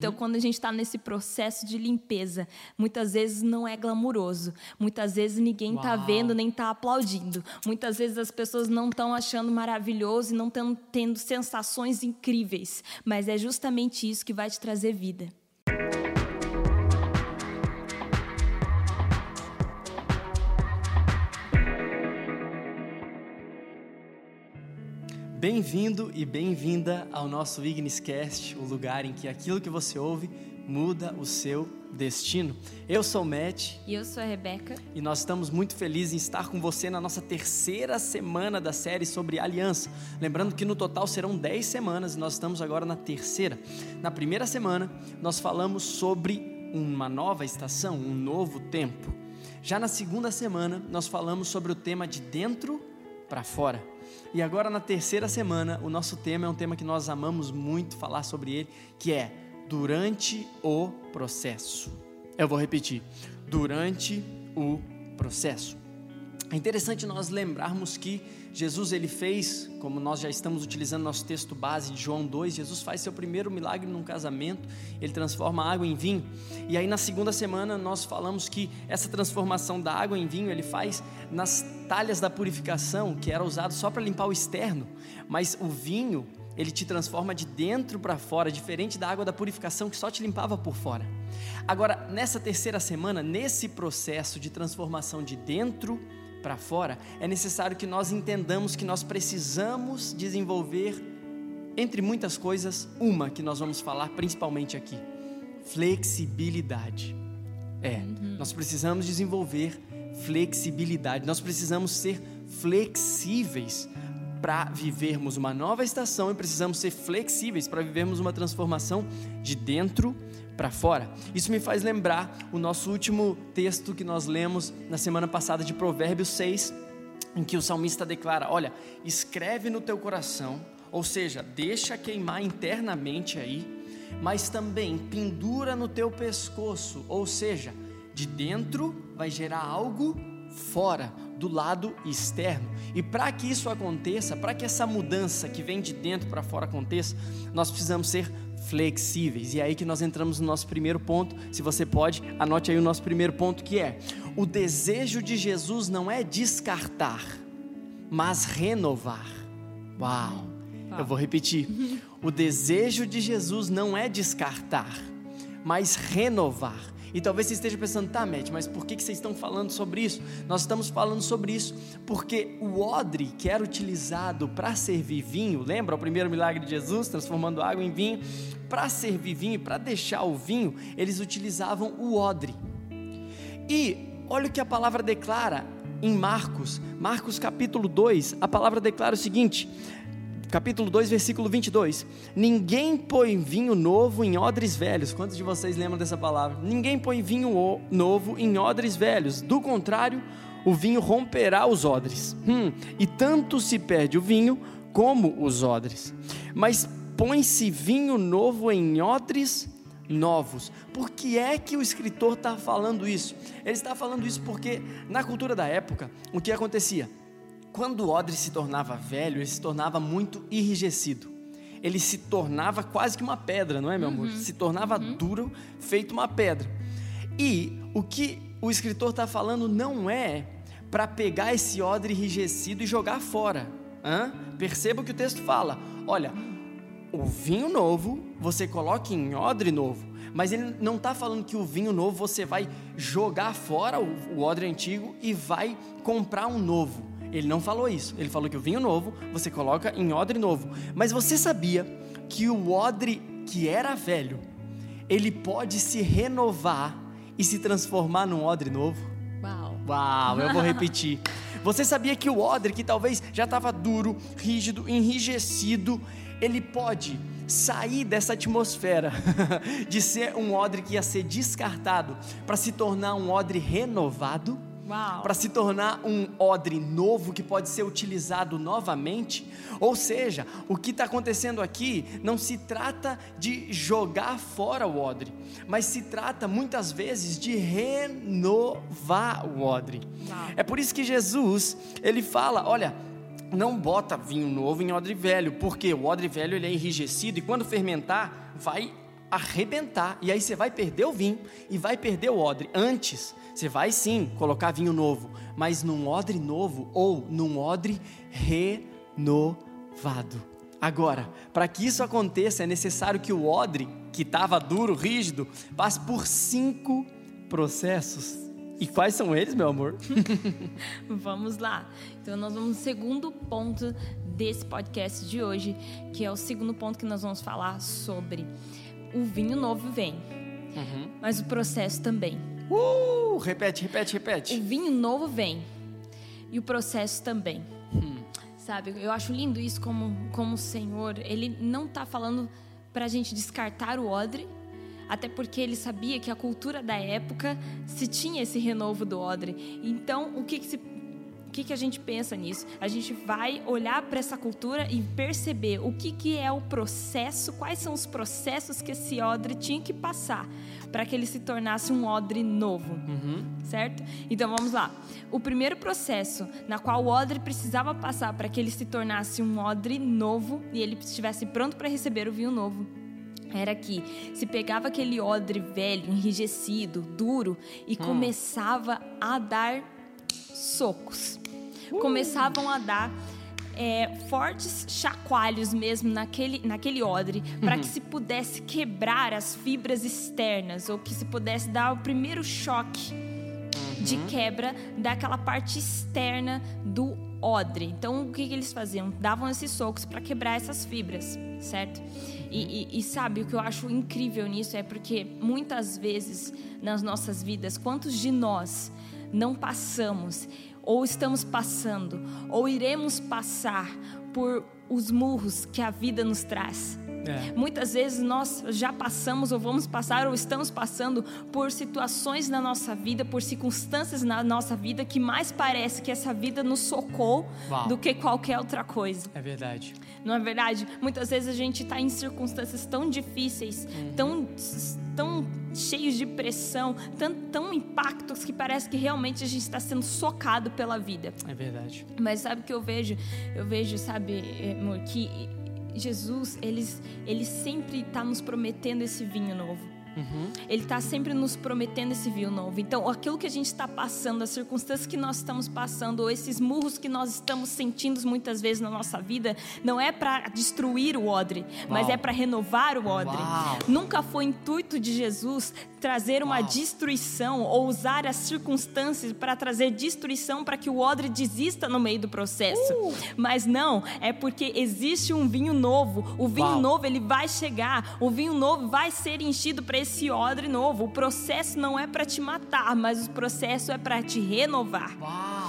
Então, quando a gente está nesse processo de limpeza, muitas vezes não é glamuroso, muitas vezes ninguém está vendo nem está aplaudindo, muitas vezes as pessoas não estão achando maravilhoso e não estão tendo sensações incríveis, mas é justamente isso que vai te trazer vida. Bem-vindo e bem-vinda ao nosso Igniscast, o lugar em que aquilo que você ouve muda o seu destino. Eu sou o Matt. E eu sou a Rebeca. E nós estamos muito felizes em estar com você na nossa terceira semana da série sobre aliança. Lembrando que no total serão dez semanas e nós estamos agora na terceira. Na primeira semana, nós falamos sobre uma nova estação, um novo tempo. Já na segunda semana, nós falamos sobre o tema de dentro para fora. E agora, na terceira semana, o nosso tema é um tema que nós amamos muito falar sobre ele, que é durante o processo. Eu vou repetir: durante o processo. É interessante nós lembrarmos que Jesus ele fez, como nós já estamos utilizando nosso texto base de João 2, Jesus faz seu primeiro milagre num casamento, ele transforma a água em vinho. E aí na segunda semana nós falamos que essa transformação da água em vinho ele faz nas talhas da purificação, que era usado só para limpar o externo, mas o vinho ele te transforma de dentro para fora, diferente da água da purificação que só te limpava por fora. Agora, nessa terceira semana, nesse processo de transformação de dentro para fora, é necessário que nós entendamos que nós precisamos desenvolver, entre muitas coisas, uma que nós vamos falar principalmente aqui: flexibilidade. É, uhum. nós precisamos desenvolver flexibilidade, nós precisamos ser flexíveis para vivermos uma nova estação e precisamos ser flexíveis para vivermos uma transformação de dentro para fora. Isso me faz lembrar o nosso último texto que nós lemos na semana passada de Provérbios 6, em que o salmista declara: Olha, escreve no teu coração, ou seja, deixa queimar internamente aí, mas também pendura no teu pescoço, ou seja, de dentro vai gerar algo fora, do lado externo. E para que isso aconteça, para que essa mudança que vem de dentro para fora aconteça, nós precisamos ser flexíveis. E é aí que nós entramos no nosso primeiro ponto. Se você pode, anote aí o nosso primeiro ponto que é: o desejo de Jesus não é descartar, mas renovar. Uau! Eu vou repetir. O desejo de Jesus não é descartar, mas renovar. E talvez você esteja pensando, tá, Matt, mas por que, que vocês estão falando sobre isso? Nós estamos falando sobre isso porque o odre que era utilizado para servir vinho, lembra o primeiro milagre de Jesus, transformando água em vinho? Para servir vinho, para deixar o vinho, eles utilizavam o odre. E olha o que a palavra declara em Marcos, Marcos capítulo 2, a palavra declara o seguinte: capítulo 2, versículo 22. Ninguém põe vinho novo em odres velhos. Quantos de vocês lembram dessa palavra? Ninguém põe vinho novo em odres velhos. Do contrário, o vinho romperá os odres. Hum, e tanto se perde o vinho como os odres. Mas põe-se vinho novo em odres novos. Por que é que o escritor está falando isso? Ele está falando isso porque, na cultura da época, o que acontecia? Quando o odre se tornava velho, ele se tornava muito enrijecido. Ele se tornava quase que uma pedra, não é, meu uhum. amor? Se tornava uhum. duro, feito uma pedra. E o que o escritor está falando não é para pegar esse odre enrijecido e jogar fora. Hã? Perceba o que o texto fala. Olha, o vinho novo você coloca em odre novo. Mas ele não está falando que o vinho novo você vai jogar fora o, o odre antigo e vai comprar um novo. Ele não falou isso. Ele falou que o vinho novo você coloca em odre novo. Mas você sabia que o odre que era velho, ele pode se renovar e se transformar num odre novo? Uau! Uau, eu vou repetir. Você sabia que o odre, que talvez já estava duro, rígido, enrijecido, ele pode sair dessa atmosfera de ser um odre que ia ser descartado para se tornar um odre renovado? Para se tornar um odre novo que pode ser utilizado novamente. Ou seja, o que está acontecendo aqui não se trata de jogar fora o odre, mas se trata muitas vezes de renovar o odre. Uau. É por isso que Jesus ele fala, olha, não bota vinho novo em odre velho, porque o odre velho ele é enrijecido e quando fermentar vai arrebentar. E aí você vai perder o vinho e vai perder o odre. Antes, você vai sim colocar vinho novo, mas num odre novo ou num odre renovado. Agora, para que isso aconteça, é necessário que o odre, que estava duro, rígido, passe por cinco processos. E quais são eles, meu amor? vamos lá. Então, nós vamos no segundo ponto desse podcast de hoje, que é o segundo ponto que nós vamos falar sobre o vinho novo vem, uhum. mas o processo também. Uh, repete, repete, repete. O vinho novo vem e o processo também. Hum. Sabe, eu acho lindo isso como, como o Senhor, ele não está falando para a gente descartar o odre, até porque ele sabia que a cultura da época se tinha esse renovo do odre. Então, o que, que se que, que a gente pensa nisso? A gente vai olhar para essa cultura e perceber o que, que é o processo, quais são os processos que esse odre tinha que passar para que ele se tornasse um odre novo, uhum. certo? Então vamos lá. O primeiro processo na qual o odre precisava passar para que ele se tornasse um odre novo e ele estivesse pronto para receber o vinho novo era que se pegava aquele odre velho, enrijecido, duro e hum. começava a dar socos. Uh. Começavam a dar é, fortes chacoalhos mesmo naquele, naquele odre, para uhum. que se pudesse quebrar as fibras externas, ou que se pudesse dar o primeiro choque uhum. de quebra daquela parte externa do odre. Então, o que, que eles faziam? Davam esses socos para quebrar essas fibras, certo? E, e, e, sabe, o que eu acho incrível nisso é porque muitas vezes nas nossas vidas, quantos de nós não passamos ou estamos passando, ou iremos passar por os murros que a vida nos traz. É. Muitas vezes nós já passamos ou vamos passar ou estamos passando por situações na nossa vida, por circunstâncias na nossa vida que mais parece que essa vida nos socou Uau. do que qualquer outra coisa. É verdade. Não é verdade? Muitas vezes a gente está em circunstâncias tão difíceis, uhum. tão, tão cheios de pressão, tão, tão impactos que parece que realmente a gente está sendo socado pela vida. É verdade. Mas sabe o que eu vejo? Eu vejo, sabe, amor, que Jesus, ele, ele sempre está nos prometendo esse vinho novo. Uhum. Ele está sempre nos prometendo esse vinho novo. Então, aquilo que a gente está passando, as circunstâncias que nós estamos passando, ou esses murros que nós estamos sentindo muitas vezes na nossa vida, não é para destruir o odre, Uau. mas é para renovar o odre. Uau. Nunca foi intuito de Jesus trazer uma Uau. destruição ou usar as circunstâncias para trazer destruição para que o odre desista no meio do processo. Uh. Mas não, é porque existe um vinho novo. O vinho novo ele vai chegar, o vinho novo vai ser enchido para esse odre novo. O processo não é para te matar, mas o processo é para te renovar. Uau.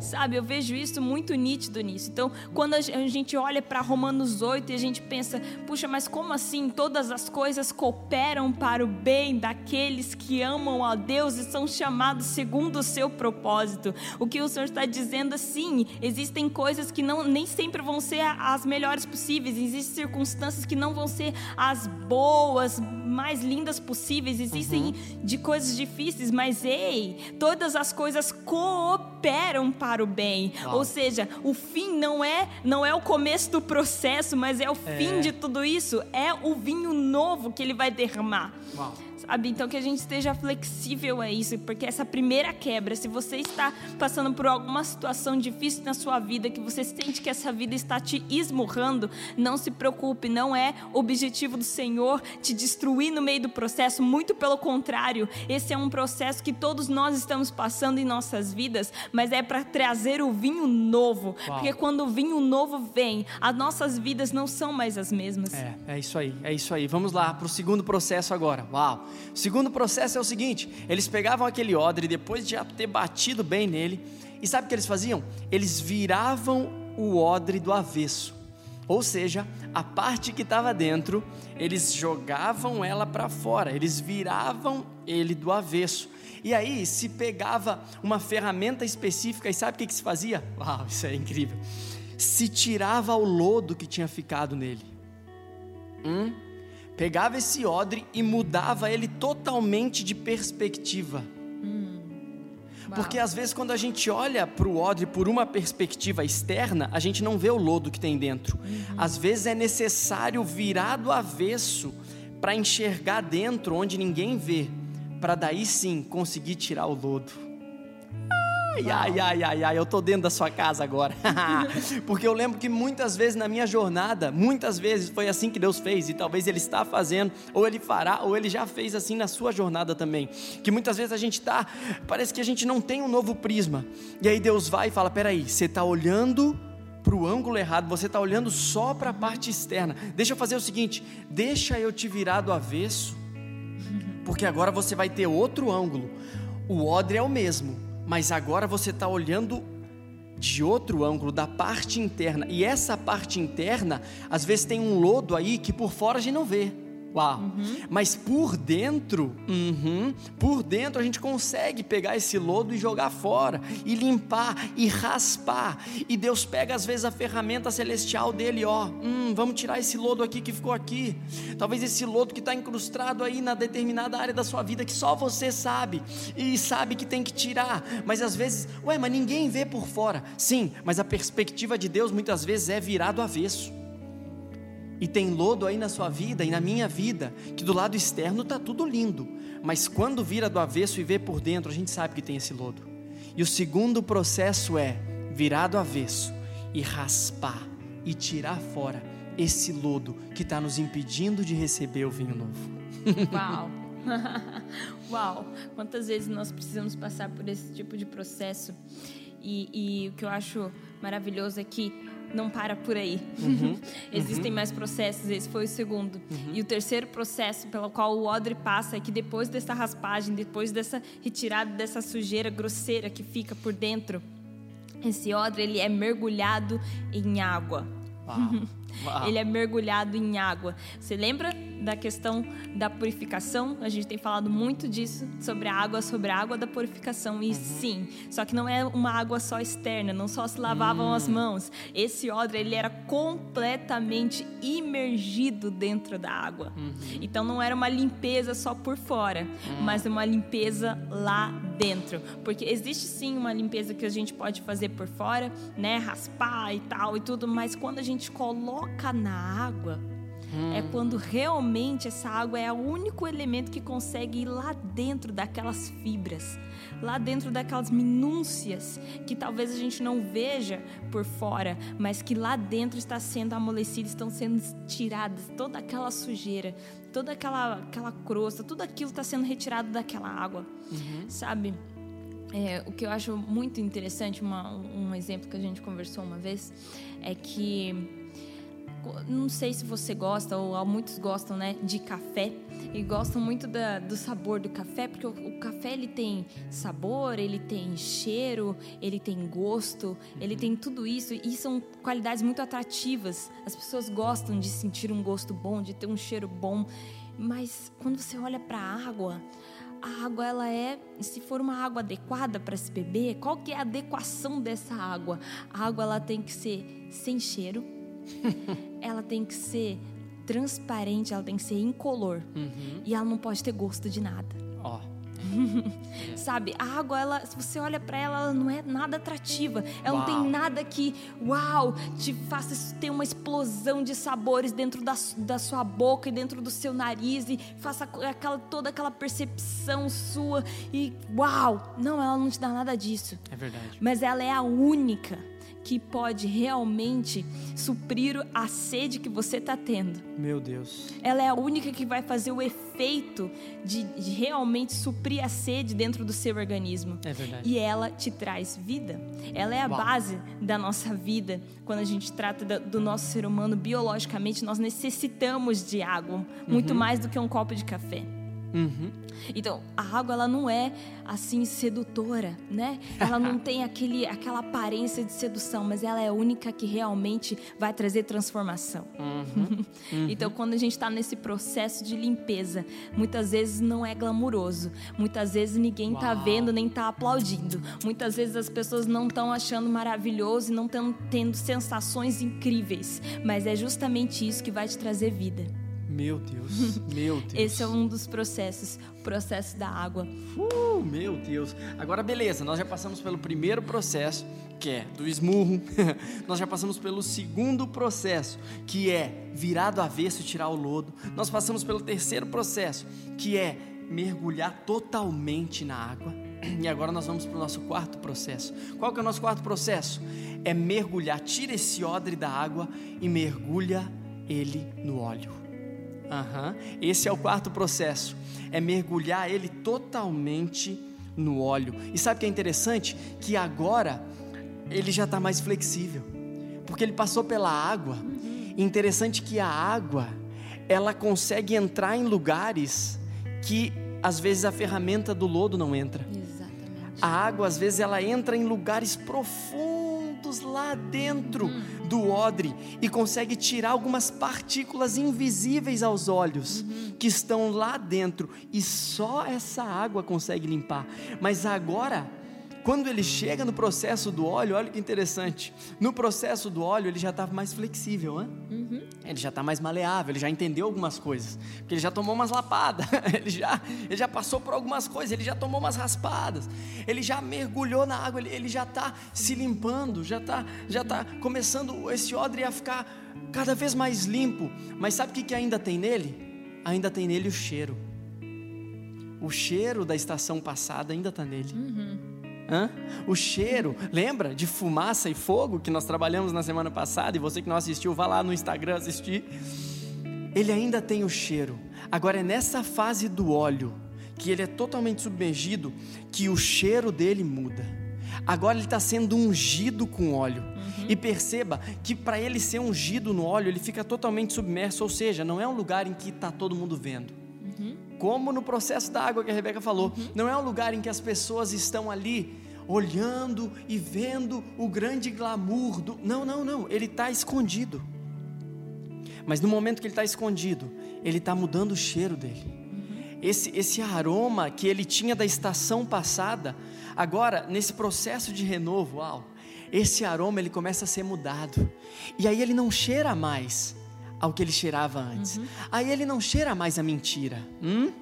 Sabe, eu vejo isso muito nítido nisso. Então, quando a gente olha para Romanos 8 e a gente pensa, puxa, mas como assim todas as coisas cooperam para o bem daqueles que amam a Deus e são chamados segundo o seu propósito? O que o Senhor está dizendo assim, existem coisas que não nem sempre vão ser as melhores possíveis, existem circunstâncias que não vão ser as boas, mais lindas possíveis, existem uhum. de coisas difíceis, mas ei, todas as coisas cooperam para o bem. Uau. Ou seja, o fim não é não é o começo do processo, mas é o é. fim de tudo isso. É o vinho novo que ele vai derramar. Uau sabe? Então que a gente esteja flexível a isso, porque essa primeira quebra, se você está passando por alguma situação difícil na sua vida, que você sente que essa vida está te esmurrando, não se preocupe, não é objetivo do Senhor te destruir no meio do processo, muito pelo contrário, esse é um processo que todos nós estamos passando em nossas vidas, mas é para trazer o vinho novo, Uau. porque quando o vinho novo vem, as nossas vidas não são mais as mesmas. É, é isso aí, é isso aí. Vamos lá para o segundo processo agora. Uau! O segundo processo é o seguinte: eles pegavam aquele odre depois de já ter batido bem nele, e sabe o que eles faziam? Eles viravam o odre do avesso. Ou seja, a parte que estava dentro, eles jogavam ela para fora, eles viravam ele do avesso. E aí se pegava uma ferramenta específica e sabe o que, que se fazia? Uau, isso é incrível! Se tirava o lodo que tinha ficado nele. Hum? Pegava esse odre e mudava ele totalmente de perspectiva. Hum. Porque às vezes quando a gente olha para o odre por uma perspectiva externa, a gente não vê o lodo que tem dentro. Uhum. Às vezes é necessário virar do avesso para enxergar dentro onde ninguém vê, para daí sim conseguir tirar o lodo. Ai, ai, ai, ai, ai, eu tô dentro da sua casa agora. Porque eu lembro que muitas vezes na minha jornada, muitas vezes foi assim que Deus fez, e talvez Ele está fazendo, ou Ele fará, ou Ele já fez assim na sua jornada também. Que muitas vezes a gente tá, parece que a gente não tem um novo prisma. E aí Deus vai e fala: peraí, você está olhando para o ângulo errado, você está olhando só para a parte externa. Deixa eu fazer o seguinte: deixa eu te virar do avesso, porque agora você vai ter outro ângulo. O odre é o mesmo, mas agora você está olhando de outro ângulo, da parte interna. E essa parte interna, às vezes tem um lodo aí que por fora a gente não vê. Uau. Uhum. Mas por dentro, uhum, por dentro a gente consegue pegar esse lodo e jogar fora, e limpar, e raspar. E Deus pega às vezes a ferramenta celestial dele, ó, hum, vamos tirar esse lodo aqui que ficou aqui. Talvez esse lodo que está incrustado aí na determinada área da sua vida que só você sabe e sabe que tem que tirar. Mas às vezes, ué, mas ninguém vê por fora. Sim, mas a perspectiva de Deus muitas vezes é virar do avesso. E tem lodo aí na sua vida e na minha vida, que do lado externo está tudo lindo, mas quando vira do avesso e vê por dentro, a gente sabe que tem esse lodo. E o segundo processo é virar do avesso e raspar e tirar fora esse lodo que está nos impedindo de receber o vinho novo. Uau! Uau! Quantas vezes nós precisamos passar por esse tipo de processo? E, e o que eu acho maravilhoso é que não para por aí. Uhum, Existem uhum. mais processos, esse foi o segundo. Uhum. E o terceiro processo pelo qual o odre passa é que depois dessa raspagem, depois dessa retirada dessa sujeira grosseira que fica por dentro, esse odre ele é mergulhado em água. Uau. Uau. Ele é mergulhado em água. Você lembra da questão da purificação? A gente tem falado muito disso, sobre a água, sobre a água da purificação. E uhum. sim, só que não é uma água só externa, não só se lavavam as hum. mãos. Esse odre, ele era completamente imergido dentro da água. Uhum. Então não era uma limpeza só por fora, uhum. mas uma limpeza lá dentro. Porque existe sim uma limpeza que a gente pode fazer por fora, né? Raspar e tal e tudo, mas quando a gente coloca na água, Hum. É quando realmente essa água é o único elemento que consegue ir lá dentro daquelas fibras, lá dentro daquelas minúcias que talvez a gente não veja por fora, mas que lá dentro está sendo amolecidas, estão sendo tiradas toda aquela sujeira, toda aquela, aquela crosta, tudo aquilo está sendo retirado daquela água, uhum. sabe? É, o que eu acho muito interessante, uma, um exemplo que a gente conversou uma vez, é que não sei se você gosta ou muitos gostam, né, de café e gostam muito da, do sabor do café, porque o, o, café ele tem sabor, ele tem cheiro, ele tem gosto, ele tem tudo isso e são qualidades muito atrativas. As pessoas gostam de sentir um gosto bom, de ter um cheiro bom, mas quando você olha para a água, a água ela é, se for uma água adequada para se beber, qual que é a adequação dessa água? A água ela tem que ser sem cheiro, ela tem que ser transparente, ela tem que ser incolor. Uhum. E ela não pode ter gosto de nada. Ó. Oh. Sabe, a água, ela, se você olha para ela, ela não é nada atrativa. Ela uau. não tem nada que, uau, te faça ter uma explosão de sabores dentro da, da sua boca e dentro do seu nariz e faça aquela, toda aquela percepção sua e uau. Não, ela não te dá nada disso. É verdade. Mas ela é a única que pode realmente suprir a sede que você está tendo. Meu Deus. Ela é a única que vai fazer o efeito de, de, realmente suprir a sede dentro do seu organismo. É verdade. E ela te traz vida. Ela é a Uau. base da nossa vida. Quando a gente trata do nosso ser humano biologicamente, nós necessitamos de água, muito uhum. mais do que um copo de café. Uhum. Então, a água ela não é assim sedutora, né? Ela não tem aquele, aquela aparência de sedução, mas ela é a única que realmente vai trazer transformação. Uhum. Uhum. então, quando a gente está nesse processo de limpeza, muitas vezes não é glamuroso, muitas vezes ninguém está vendo nem está aplaudindo, muitas vezes as pessoas não estão achando maravilhoso e não estão tendo sensações incríveis, mas é justamente isso que vai te trazer vida. Meu Deus, meu Deus. Esse é um dos processos, o processo da água. Uh, meu Deus. Agora, beleza, nós já passamos pelo primeiro processo, que é do esmurro. nós já passamos pelo segundo processo, que é virar do avesso e tirar o lodo. Nós passamos pelo terceiro processo, que é mergulhar totalmente na água. E agora nós vamos para o nosso quarto processo. Qual que é o nosso quarto processo? É mergulhar, tira esse odre da água e mergulha ele no óleo. Uhum. Esse é o quarto processo, é mergulhar ele totalmente no óleo. E sabe o que é interessante? Que agora ele já está mais flexível, porque ele passou pela água. E interessante que a água ela consegue entrar em lugares que às vezes a ferramenta do lodo não entra. Exatamente. A água às vezes ela entra em lugares profundos lá dentro do odre e consegue tirar algumas partículas invisíveis aos olhos que estão lá dentro e só essa água consegue limpar. Mas agora quando ele chega no processo do óleo, olha que interessante. No processo do óleo, ele já está mais flexível, né? Uhum. Ele já está mais maleável, ele já entendeu algumas coisas. Porque ele já tomou umas lapadas, ele já, ele já passou por algumas coisas, ele já tomou umas raspadas, ele já mergulhou na água, ele, ele já está se limpando, já está já tá começando esse odre a ficar cada vez mais limpo. Mas sabe o que, que ainda tem nele? Ainda tem nele o cheiro. O cheiro da estação passada ainda está nele. Uhum. Hã? O cheiro, lembra de fumaça e fogo que nós trabalhamos na semana passada? E você que não assistiu, vá lá no Instagram assistir. Ele ainda tem o cheiro. Agora é nessa fase do óleo, que ele é totalmente submergido, que o cheiro dele muda. Agora ele está sendo ungido com óleo. Uhum. E perceba que para ele ser ungido no óleo, ele fica totalmente submerso, ou seja, não é um lugar em que está todo mundo vendo como no processo da água que a Rebeca falou, uhum. não é um lugar em que as pessoas estão ali olhando e vendo o grande glamour do. Não, não, não. Ele está escondido. Mas no momento que ele está escondido, ele está mudando o cheiro dele. Uhum. Esse, esse aroma que ele tinha da estação passada, agora, nesse processo de renovo, uau, esse aroma ele começa a ser mudado. E aí ele não cheira mais ao que ele cheirava antes. Uhum. Aí ele não cheira mais a mentira. Hum?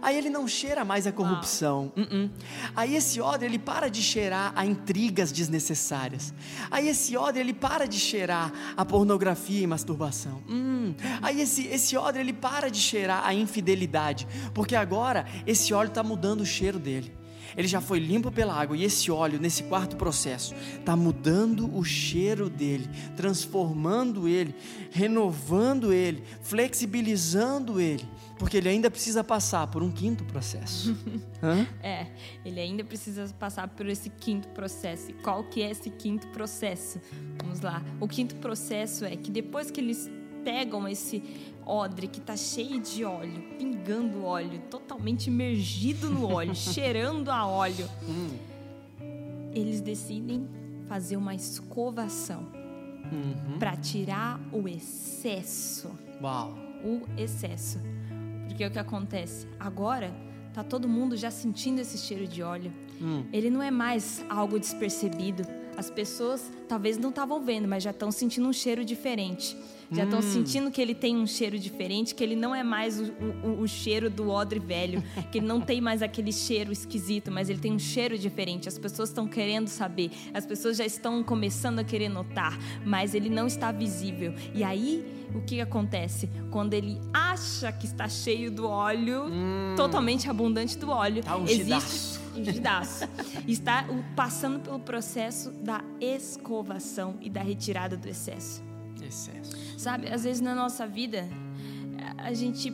Aí ele não cheira mais a corrupção. Uh -uh. Aí esse ódio ele para de cheirar a intrigas desnecessárias. Aí esse ódio ele para de cheirar a pornografia e masturbação. Hum. Aí esse, esse ódio ele para de cheirar a infidelidade. Porque agora esse óleo está mudando o cheiro dele ele já foi limpo pela água, e esse óleo, nesse quarto processo, está mudando o cheiro dele, transformando ele, renovando ele, flexibilizando ele, porque ele ainda precisa passar por um quinto processo. é, ele ainda precisa passar por esse quinto processo. E qual que é esse quinto processo? Vamos lá. O quinto processo é que depois que eles pegam esse odre que está cheio de óleo, pingando óleo, totalmente imergido no óleo, cheirando a óleo. Hum. Eles decidem fazer uma escovação uhum. para tirar o excesso. Uau. O excesso. Porque o que acontece? Agora tá todo mundo já sentindo esse cheiro de óleo. Hum. Ele não é mais algo despercebido. As pessoas talvez não estavam vendo, mas já estão sentindo um cheiro diferente já estão hum. sentindo que ele tem um cheiro diferente, que ele não é mais o, o, o, cheiro do odre velho, que ele não tem mais aquele cheiro esquisito, mas ele tem um cheiro diferente. As pessoas estão querendo saber, as pessoas já estão começando a querer notar, mas ele não está visível. E aí, o que acontece? Quando ele acha que está cheio do óleo, hum. totalmente abundante do óleo, tá um existe ungidaço. está passando pelo processo da escovação e da retirada do excesso. Excesso. Sabe, às vezes na nossa vida, a gente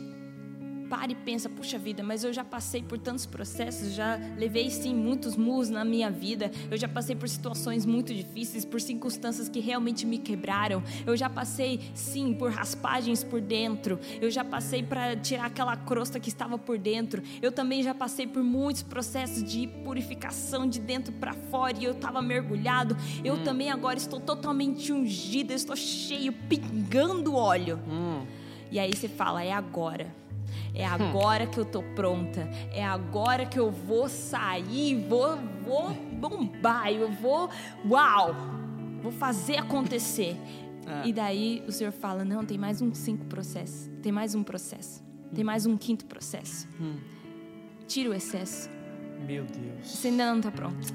para e pensa, puxa vida, mas eu já passei por tantos processos, já levei sim muitos murros na minha vida, eu já passei por situações muito difíceis, por circunstâncias que realmente me quebraram, eu já passei sim por raspagens por dentro, eu já passei para tirar aquela crosta que estava por dentro, eu também já passei por muitos processos de purificação de dentro para fora e eu estava mergulhado, eu hum. também agora estou totalmente ungida, estou cheio, pingando óleo. Hum. E aí você fala, é agora é agora que eu tô pronta. É agora que eu vou sair, vou, vou bombar, eu vou, uau, vou fazer acontecer. Ah. E daí o Senhor fala: não, tem mais um cinco processos, tem mais um processo, hum. tem mais um quinto processo. Hum. Tira o excesso. Meu Deus. Você ainda não está pronto.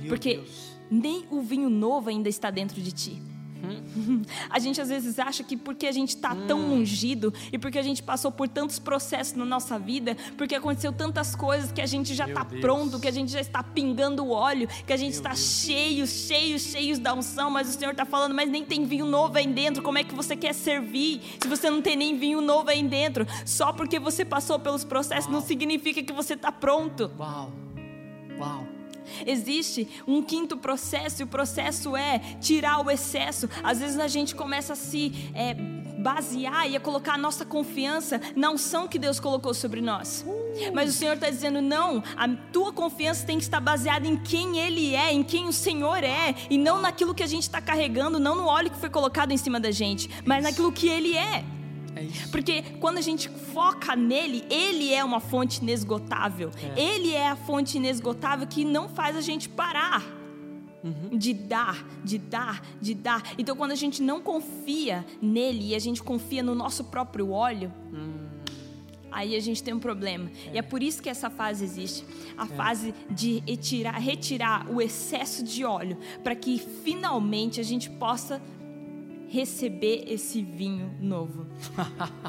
Meu Porque Deus. nem o vinho novo ainda está dentro de ti. A gente às vezes acha que porque a gente está tão hum. ungido e porque a gente passou por tantos processos na nossa vida, porque aconteceu tantas coisas que a gente já está pronto, que a gente já está pingando o óleo, que a gente está cheio, cheio, cheio da unção, mas o Senhor está falando, mas nem tem vinho novo aí dentro. Como é que você quer servir se você não tem nem vinho novo aí dentro? Só porque você passou pelos processos Uau. não significa que você está pronto. Uau! Uau! Existe um quinto processo, e o processo é tirar o excesso. Às vezes a gente começa a se é, basear e a colocar a nossa confiança na unção que Deus colocou sobre nós. Mas o Senhor está dizendo: não, a tua confiança tem que estar baseada em quem Ele é, em quem o Senhor é, e não naquilo que a gente está carregando, não no óleo que foi colocado em cima da gente, mas naquilo que Ele é. É Porque quando a gente foca nele, ele é uma fonte inesgotável. É. Ele é a fonte inesgotável que não faz a gente parar. Uhum. De dar, de dar, de dar. Então, quando a gente não confia nele e a gente confia no nosso próprio óleo, hum. aí a gente tem um problema. É. E é por isso que essa fase existe a é. fase de retirar, retirar o excesso de óleo, para que finalmente a gente possa receber esse vinho novo.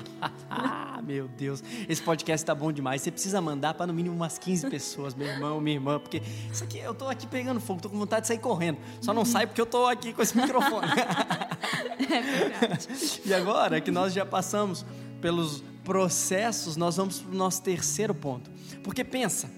meu Deus, esse podcast tá bom demais. Você precisa mandar para no mínimo umas 15 pessoas, meu irmão, minha irmã, porque isso aqui eu tô aqui pegando fogo, tô com vontade de sair correndo. Só não sai porque eu tô aqui com esse microfone. é verdade. E agora que nós já passamos pelos processos, nós vamos para o nosso terceiro ponto. Porque pensa,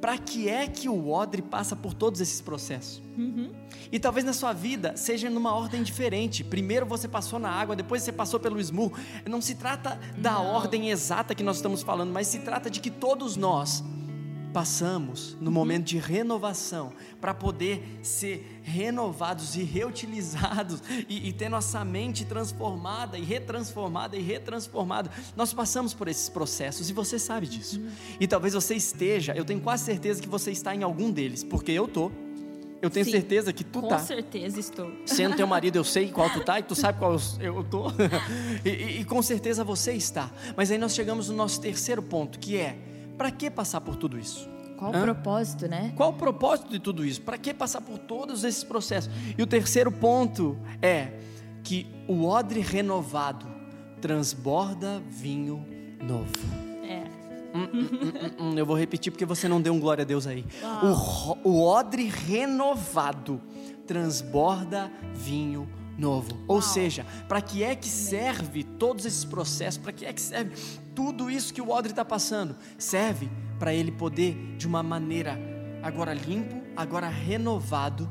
para que é que o odre passa por todos esses processos? Uhum. E talvez na sua vida seja numa ordem diferente. Primeiro você passou na água, depois você passou pelo esmurro. Não se trata da Não. ordem exata que nós estamos falando, mas se trata de que todos nós passamos no momento de renovação para poder ser renovados e reutilizados e, e, ter nossa mente transformada e retransformada e retransformada. Nós passamos por esses processos e você sabe disso. E talvez você esteja, eu tenho quase certeza que você está em algum deles, porque eu tô. Eu tenho Sim, certeza que tu com tá. Com certeza estou. Sendo teu marido, eu sei qual tu tá e tu sabe qual eu, eu tô. e, e, e com certeza você está. Mas aí nós chegamos no nosso terceiro ponto, que é para que passar por tudo isso? Qual Hã? o propósito, né? Qual o propósito de tudo isso? Para que passar por todos esses processos? E o terceiro ponto é que o odre renovado transborda vinho novo. É. Hum, hum, hum, hum, eu vou repetir porque você não deu um glória a Deus aí. O, o odre renovado transborda vinho novo. Uau. Ou seja, para que é que serve todos esses processos? Para que é que serve tudo isso que o odre está passando? Serve para ele poder, de uma maneira agora limpo, agora renovado,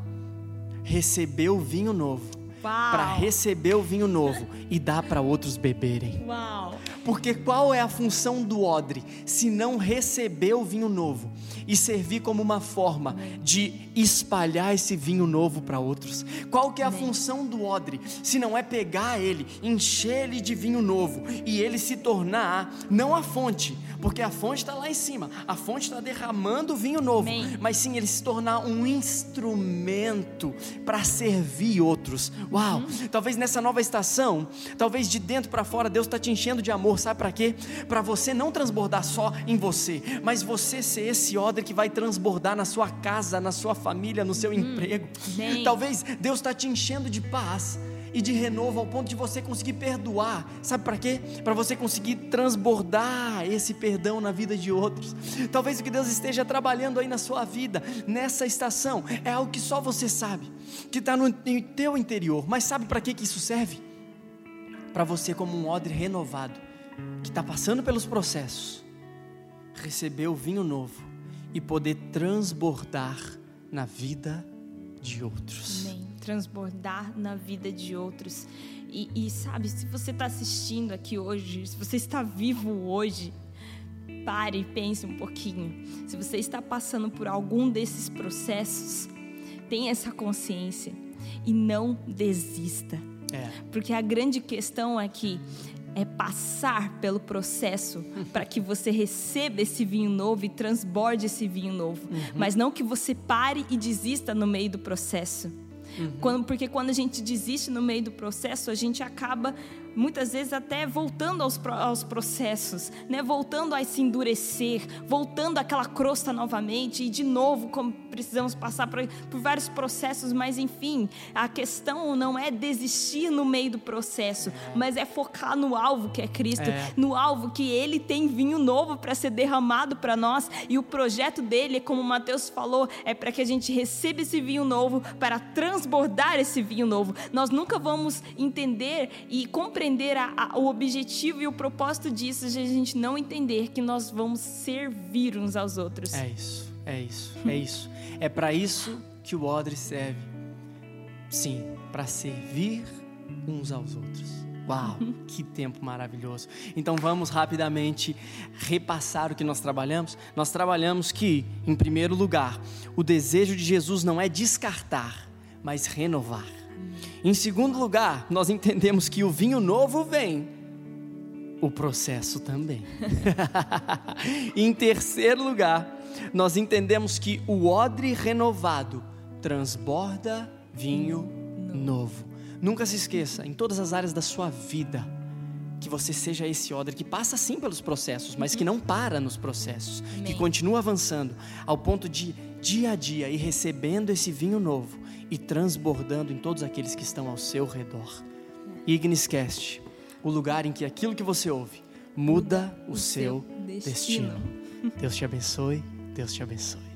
receber o vinho novo. Para receber o vinho novo e dar para outros beberem. Uau. Porque qual é a função do odre se não receber o vinho novo e servir como uma forma de espalhar esse vinho novo para outros? Qual que é a Amém. função do odre se não é pegar ele, encher ele de vinho novo e ele se tornar não a fonte, porque a fonte está lá em cima, a fonte está derramando vinho novo, Amém. mas sim ele se tornar um instrumento para servir outros. Uau! Uhum. Talvez nessa nova estação, talvez de dentro para fora, Deus está te enchendo de amor, sabe para quê? Para você não transbordar só em você, mas você ser esse odre que vai transbordar na sua casa, na sua família, no seu uhum. emprego. Amém. Talvez Deus está te enchendo de paz e de renovo ao ponto de você conseguir perdoar. Sabe para quê? Para você conseguir transbordar esse perdão na vida de outros. Talvez o que Deus esteja trabalhando aí na sua vida, nessa estação, é algo que só você sabe, que está no, no teu interior. Mas sabe para que, que isso serve? Para você, como um odre renovado, que está passando pelos processos, receber o vinho novo e poder transbordar na vida de outros. Amém transbordar na vida de outros. E, e sabe, se você está assistindo aqui hoje, se você está vivo hoje, pare e pense um pouquinho. Se você está passando por algum desses processos, tenha essa consciência e não desista. É. Porque a grande questão é que é passar pelo processo para que você receba esse vinho novo e transborde esse vinho novo. Uhum. Mas não que você pare e desista no meio do processo. Uhum. Quando, porque quando a gente desiste no meio do processo, a gente acaba muitas vezes até voltando aos, aos processos, né? voltando a se endurecer, voltando àquela crosta novamente e de novo como precisamos passar por, por vários processos, mas enfim, a questão não é desistir no meio do processo, mas é focar no alvo que é Cristo, é. no alvo que Ele tem vinho novo para ser derramado para nós e o projeto dele, como o Mateus falou, é para que a gente receba esse vinho novo para transbordar esse vinho novo. Nós nunca vamos entender e compreender compreender a, a, o objetivo e o propósito disso, se a gente não entender que nós vamos servir uns aos outros. É isso, é isso, é isso. É para isso que o odre serve. Sim, para servir uns aos outros. Uau, que tempo maravilhoso. Então vamos rapidamente repassar o que nós trabalhamos. Nós trabalhamos que, em primeiro lugar, o desejo de Jesus não é descartar, mas renovar. Em segundo lugar, nós entendemos que o vinho novo vem, o processo também. em terceiro lugar, nós entendemos que o odre renovado transborda vinho novo. Nunca se esqueça, em todas as áreas da sua vida, que você seja esse odre que passa sim pelos processos, mas que não para nos processos, Amém. que continua avançando ao ponto de dia a dia ir recebendo esse vinho novo e transbordando em todos aqueles que estão ao seu redor. Igniscast, o lugar em que aquilo que você ouve muda o, o seu, seu destino. destino. Deus te abençoe, Deus te abençoe.